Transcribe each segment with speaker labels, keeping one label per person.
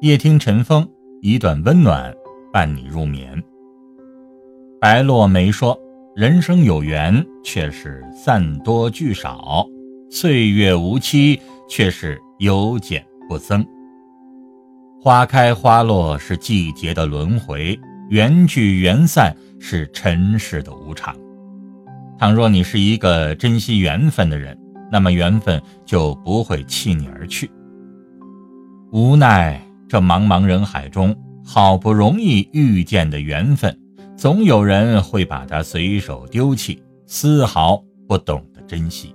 Speaker 1: 夜听晨风，一段温暖伴你入眠。白落梅说：“人生有缘，却是散多聚少；岁月无期，却是由减不增。花开花落是季节的轮回，缘聚缘散是尘世的无常。倘若你是一个珍惜缘分的人，那么缘分就不会弃你而去。无奈。”这茫茫人海中，好不容易遇见的缘分，总有人会把它随手丢弃，丝毫不懂得珍惜。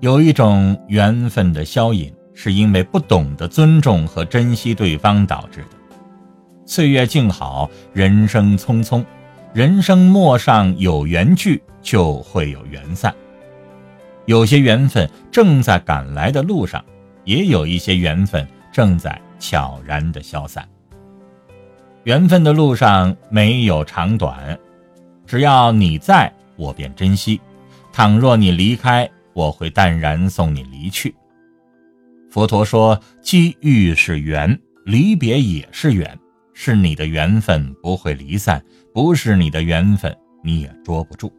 Speaker 1: 有一种缘分的消隐，是因为不懂得尊重和珍惜对方导致的。岁月静好，人生匆匆，人生陌上有缘聚，就会有缘散。有些缘分正在赶来的路上，也有一些缘分。正在悄然的消散。缘分的路上没有长短，只要你在，我便珍惜；倘若你离开，我会淡然送你离去。佛陀说：“机遇是缘，离别也是缘。是你的缘分不会离散，不是你的缘分你也捉不住。”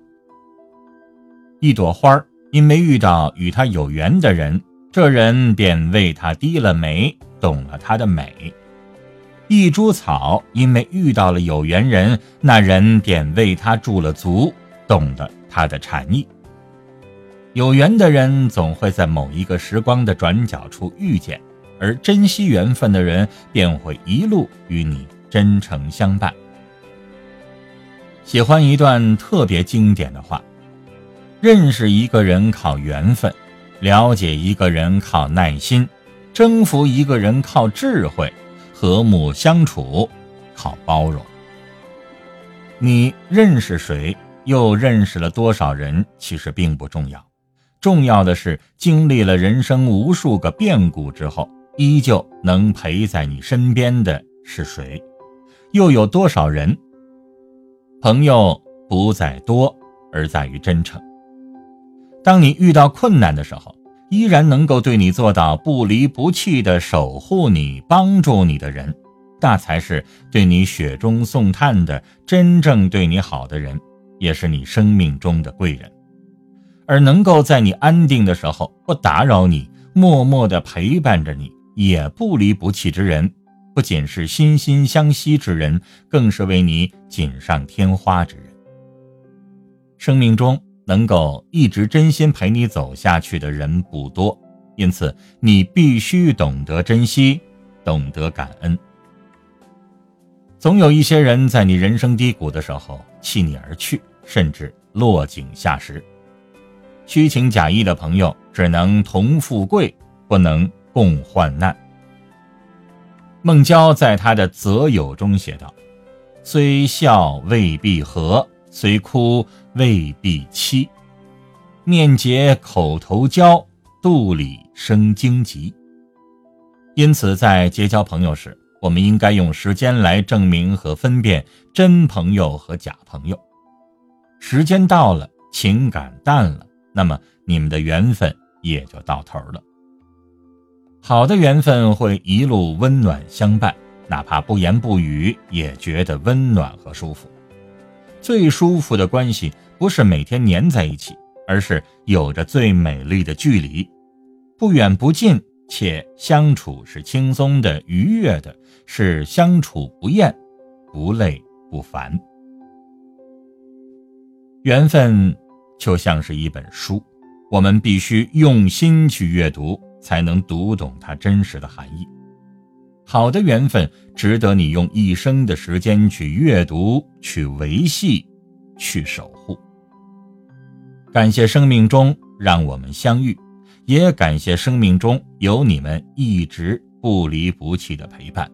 Speaker 1: 一朵花儿因为遇到与它有缘的人。这人便为他低了眉，懂了他的美；一株草因为遇到了有缘人，那人便为他驻了足，懂了他的禅意。有缘的人总会在某一个时光的转角处遇见，而珍惜缘分的人便会一路与你真诚相伴。喜欢一段特别经典的话：认识一个人靠缘分。了解一个人靠耐心，征服一个人靠智慧，和睦相处靠包容。你认识谁，又认识了多少人，其实并不重要，重要的是经历了人生无数个变故之后，依旧能陪在你身边的是谁，又有多少人？朋友不在多，而在于真诚。当你遇到困难的时候，依然能够对你做到不离不弃的守护你、帮助你的人，那才是对你雪中送炭的真正对你好的人，也是你生命中的贵人。而能够在你安定的时候不打扰你、默默的陪伴着你、也不离不弃之人，不仅是心心相惜之人，更是为你锦上添花之人。生命中。能够一直真心陪你走下去的人不多，因此你必须懂得珍惜，懂得感恩。总有一些人在你人生低谷的时候弃你而去，甚至落井下石。虚情假意的朋友只能同富贵，不能共患难。孟郊在他的择友中写道：“虽笑未必和。”虽哭未必凄，面结口头交，肚里生荆棘。因此，在结交朋友时，我们应该用时间来证明和分辨真朋友和假朋友。时间到了，情感淡了，那么你们的缘分也就到头了。好的缘分会一路温暖相伴，哪怕不言不语，也觉得温暖和舒服。最舒服的关系不是每天黏在一起，而是有着最美丽的距离，不远不近，且相处是轻松的、愉悦的，是相处不厌、不累不烦。缘分就像是一本书，我们必须用心去阅读，才能读懂它真实的含义。好的缘分值得你用一生的时间去阅读、去维系、去守护。感谢生命中让我们相遇，也感谢生命中有你们一直不离不弃的陪伴。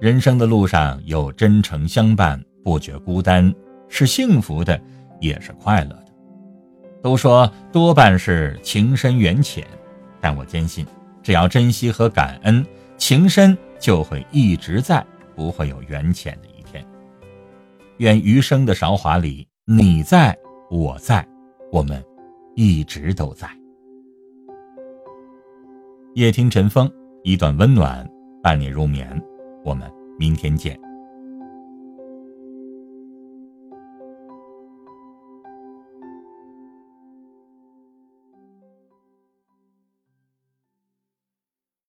Speaker 1: 人生的路上有真诚相伴，不觉孤单，是幸福的，也是快乐的。都说多半是情深缘浅，但我坚信，只要珍惜和感恩。情深就会一直在，不会有缘浅的一天。愿余生的韶华里，你在我在，我们一直都在。夜听晨风，一段温暖伴你入眠。我们明天见。